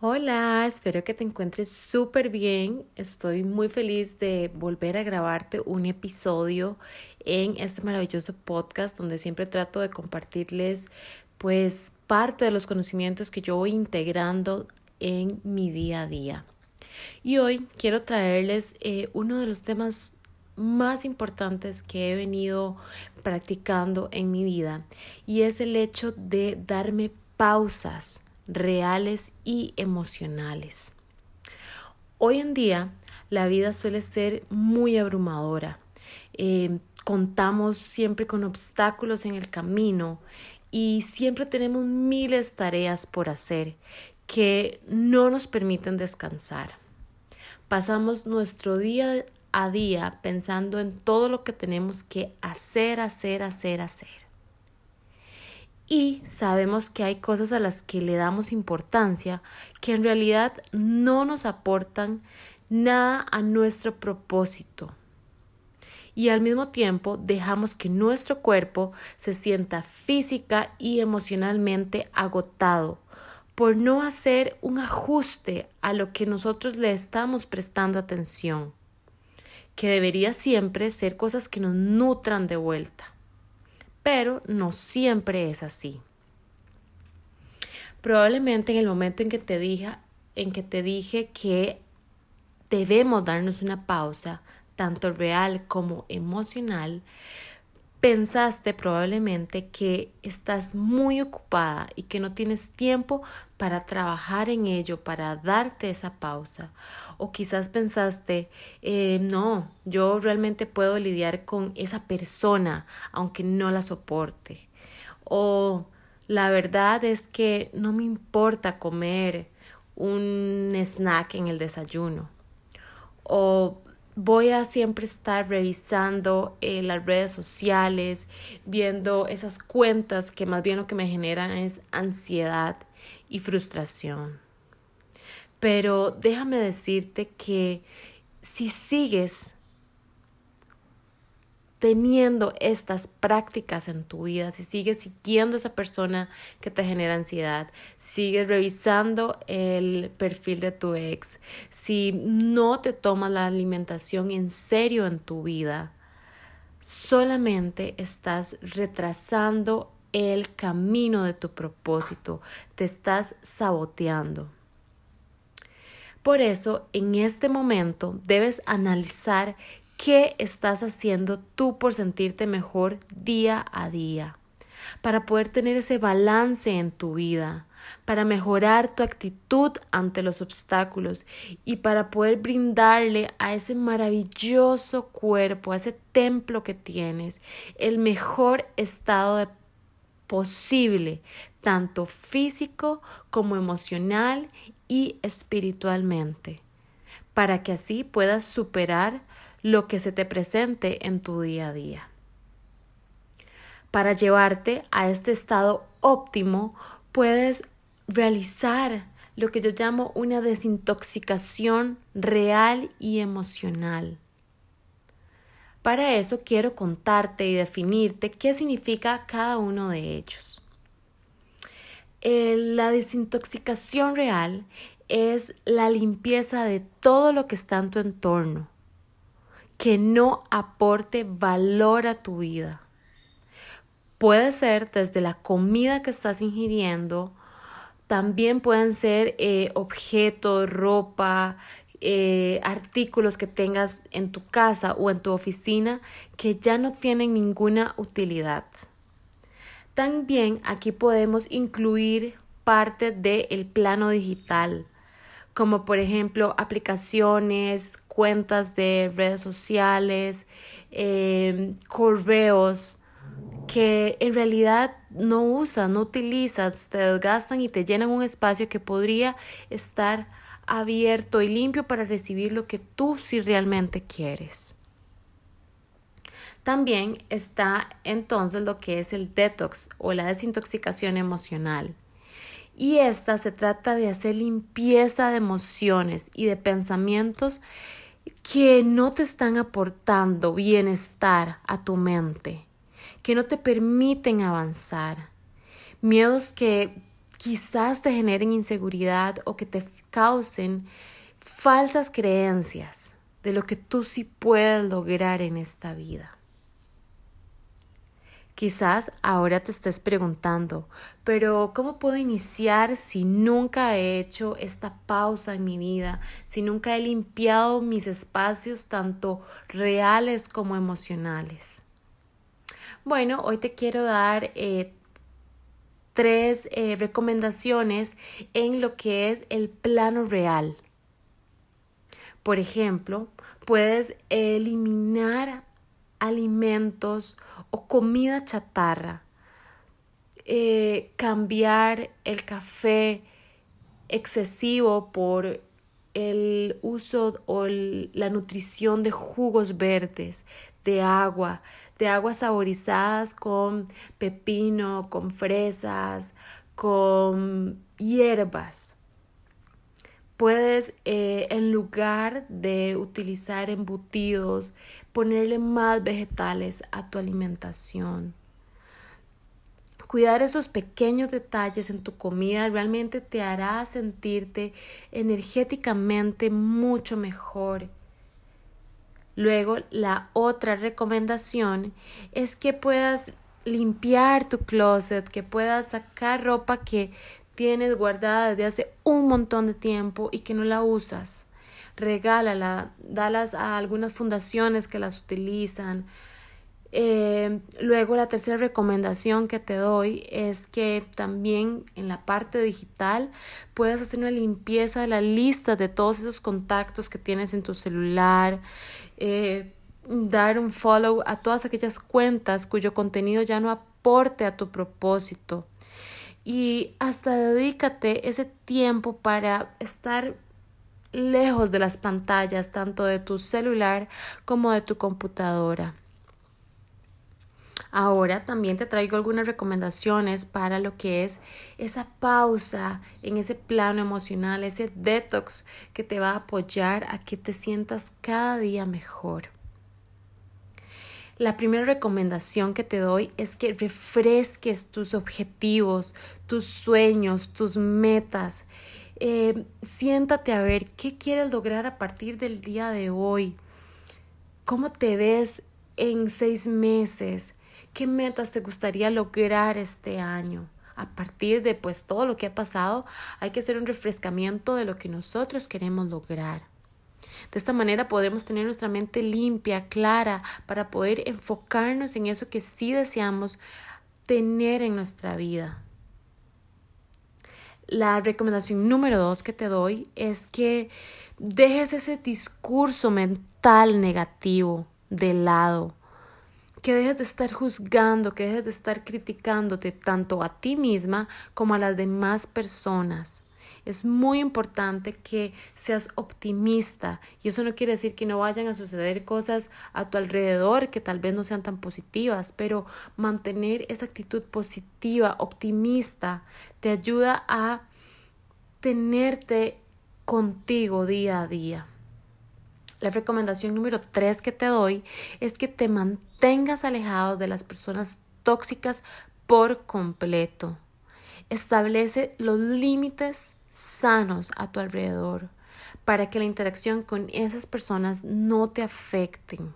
Hola, espero que te encuentres súper bien. Estoy muy feliz de volver a grabarte un episodio en este maravilloso podcast donde siempre trato de compartirles pues parte de los conocimientos que yo voy integrando en mi día a día. Y hoy quiero traerles eh, uno de los temas más importantes que he venido practicando en mi vida y es el hecho de darme pausas reales y emocionales. Hoy en día la vida suele ser muy abrumadora. Eh, contamos siempre con obstáculos en el camino y siempre tenemos miles de tareas por hacer que no nos permiten descansar. Pasamos nuestro día a día pensando en todo lo que tenemos que hacer, hacer, hacer, hacer y sabemos que hay cosas a las que le damos importancia que en realidad no nos aportan nada a nuestro propósito. Y al mismo tiempo dejamos que nuestro cuerpo se sienta física y emocionalmente agotado por no hacer un ajuste a lo que nosotros le estamos prestando atención, que debería siempre ser cosas que nos nutran de vuelta pero no siempre es así. Probablemente en el momento en que te dije, en que te dije que debemos darnos una pausa, tanto real como emocional, pensaste probablemente que estás muy ocupada y que no tienes tiempo para trabajar en ello, para darte esa pausa. O quizás pensaste, eh, no, yo realmente puedo lidiar con esa persona aunque no la soporte. O la verdad es que no me importa comer un snack en el desayuno. O voy a siempre estar revisando eh, las redes sociales, viendo esas cuentas que más bien lo que me generan es ansiedad y frustración. Pero déjame decirte que si sigues teniendo estas prácticas en tu vida, si sigues siguiendo esa persona que te genera ansiedad, sigues revisando el perfil de tu ex, si no te tomas la alimentación en serio en tu vida, solamente estás retrasando el camino de tu propósito, te estás saboteando. Por eso, en este momento debes analizar ¿Qué estás haciendo tú por sentirte mejor día a día? Para poder tener ese balance en tu vida, para mejorar tu actitud ante los obstáculos y para poder brindarle a ese maravilloso cuerpo, a ese templo que tienes, el mejor estado posible, tanto físico como emocional y espiritualmente, para que así puedas superar lo que se te presente en tu día a día. Para llevarte a este estado óptimo, puedes realizar lo que yo llamo una desintoxicación real y emocional. Para eso quiero contarte y definirte qué significa cada uno de ellos. la desintoxicación real es la limpieza de todo lo que está en tu entorno, que no aporte valor a tu vida. Puede ser desde la comida que estás ingiriendo, también pueden ser eh, objetos, ropa, eh, artículos que tengas en tu casa o en tu oficina que ya no tienen ninguna utilidad. También aquí podemos incluir parte del plano digital, como por ejemplo aplicaciones, cuentas de redes sociales, em, correos que en realidad no usas, no utilizas, te desgastan y te llenan un espacio que podría estar abierto y limpio para recibir lo que tú sí realmente quieres. También está entonces lo que es el detox o la desintoxicación emocional. Y esta se trata de hacer limpieza de emociones y de pensamientos que no te están aportando bienestar a tu mente, que no te permiten avanzar, miedos que quizás te generen inseguridad o que te causen falsas creencias de lo que tú sí puedes lograr en esta vida. Quizás ahora te estés preguntando, pero ¿cómo puedo iniciar si nunca he hecho esta pausa en mi vida, si nunca he limpiado mis espacios tanto reales como emocionales? Bueno, hoy te quiero dar eh, tres eh, recomendaciones en lo que es el plano real. Por ejemplo, puedes eliminar alimentos o comida chatarra, eh, cambiar el café excesivo por el uso o la nutrición de jugos verdes, de agua, de aguas saborizadas con pepino, con fresas, con hierbas. Puedes, eh, en lugar de utilizar embutidos, ponerle más vegetales a tu alimentación. Cuidar esos pequeños detalles en tu comida realmente te hará sentirte energéticamente mucho mejor. Luego, la otra recomendación es que puedas limpiar tu closet, que puedas sacar ropa que tienes guardada desde hace un montón de tiempo y que no la usas. Regálala, dalas a algunas fundaciones que las utilizan. Eh, luego la tercera recomendación que te doy es que también en la parte digital puedas hacer una limpieza de la lista de todos esos contactos que tienes en tu celular, eh, dar un follow a todas aquellas cuentas cuyo contenido ya no aporte a tu propósito y hasta dedícate ese tiempo para estar lejos de las pantallas tanto de tu celular como de tu computadora. Ahora también te traigo algunas recomendaciones para lo que es esa pausa en ese plano emocional, ese detox que te va a apoyar a que te sientas cada día mejor. La primera recomendación que te doy es que refresques tus objetivos, tus sueños, tus metas. Eh, siéntate a ver qué quieres lograr a partir del día de hoy. ¿Cómo te ves en seis meses? ¿Qué metas te gustaría lograr este año? A partir de pues todo lo que ha pasado, hay que hacer un refrescamiento de lo que nosotros queremos lograr. De esta manera podremos tener nuestra mente limpia, clara, para poder enfocarnos en eso que sí deseamos tener en nuestra vida. La recomendación número dos que te doy es que dejes ese discurso mental negativo de lado, que dejes de estar juzgando, que dejes de estar criticándote tanto a ti misma como a las demás personas. Es muy importante que seas optimista y eso no quiere decir que no vayan a suceder cosas a tu alrededor que tal vez no sean tan positivas, pero mantener esa actitud positiva, optimista, te ayuda a tenerte contigo día a día. La recomendación número tres que te doy es que te mantengas alejado de las personas tóxicas por completo. Establece los límites sanos a tu alrededor para que la interacción con esas personas no te afecten.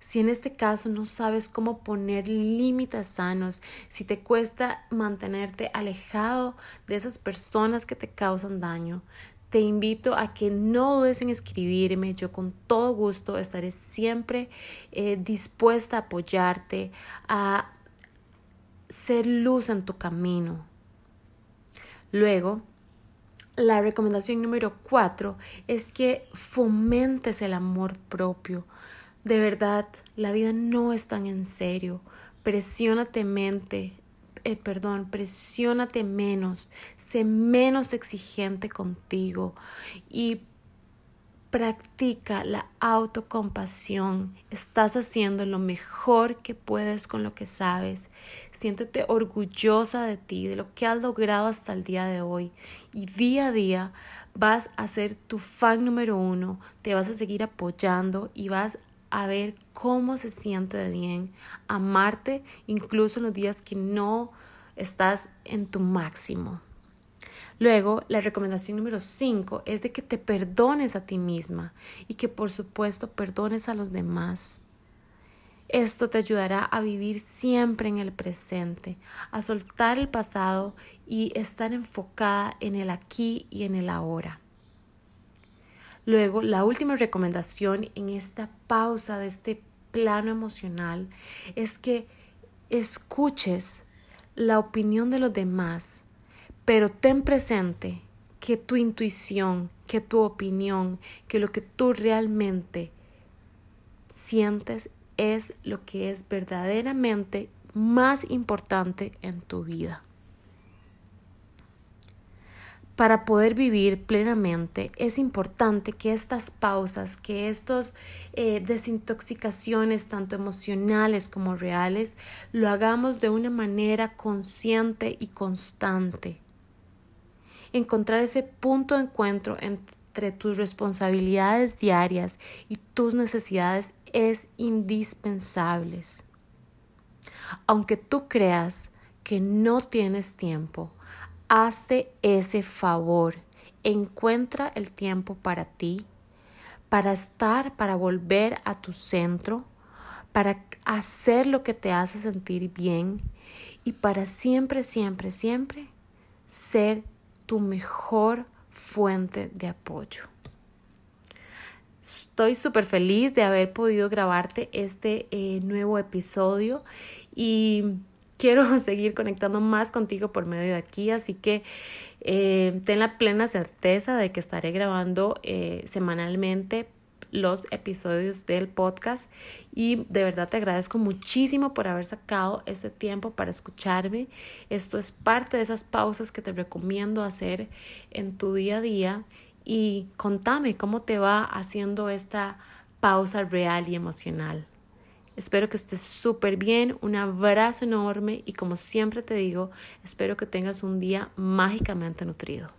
Si en este caso no sabes cómo poner límites sanos, si te cuesta mantenerte alejado de esas personas que te causan daño, te invito a que no dudes en escribirme. Yo con todo gusto estaré siempre eh, dispuesta a apoyarte, a ser luz en tu camino. Luego, la recomendación número cuatro es que fomentes el amor propio. De verdad, la vida no es tan en serio. Presiónate mente, eh, perdón, presiónate menos, sé menos exigente contigo y Practica la autocompasión. Estás haciendo lo mejor que puedes con lo que sabes. Siéntete orgullosa de ti, de lo que has logrado hasta el día de hoy. Y día a día vas a ser tu fan número uno. Te vas a seguir apoyando y vas a ver cómo se siente bien amarte, incluso en los días que no estás en tu máximo. Luego, la recomendación número 5 es de que te perdones a ti misma y que por supuesto perdones a los demás. Esto te ayudará a vivir siempre en el presente, a soltar el pasado y estar enfocada en el aquí y en el ahora. Luego, la última recomendación en esta pausa de este plano emocional es que escuches la opinión de los demás pero ten presente que tu intuición, que tu opinión, que lo que tú realmente sientes es lo que es verdaderamente más importante en tu vida. Para poder vivir plenamente es importante que estas pausas, que estas eh, desintoxicaciones tanto emocionales como reales, lo hagamos de una manera consciente y constante encontrar ese punto de encuentro entre tus responsabilidades diarias y tus necesidades es indispensable. Aunque tú creas que no tienes tiempo, hazte ese favor. Encuentra el tiempo para ti, para estar, para volver a tu centro, para hacer lo que te hace sentir bien y para siempre, siempre, siempre ser tu mejor fuente de apoyo. Estoy súper feliz de haber podido grabarte este eh, nuevo episodio y quiero seguir conectando más contigo por medio de aquí, así que eh, ten la plena certeza de que estaré grabando eh, semanalmente los episodios del podcast y de verdad te agradezco muchísimo por haber sacado ese tiempo para escucharme. Esto es parte de esas pausas que te recomiendo hacer en tu día a día y contame cómo te va haciendo esta pausa real y emocional. Espero que estés súper bien, un abrazo enorme y como siempre te digo, espero que tengas un día mágicamente nutrido.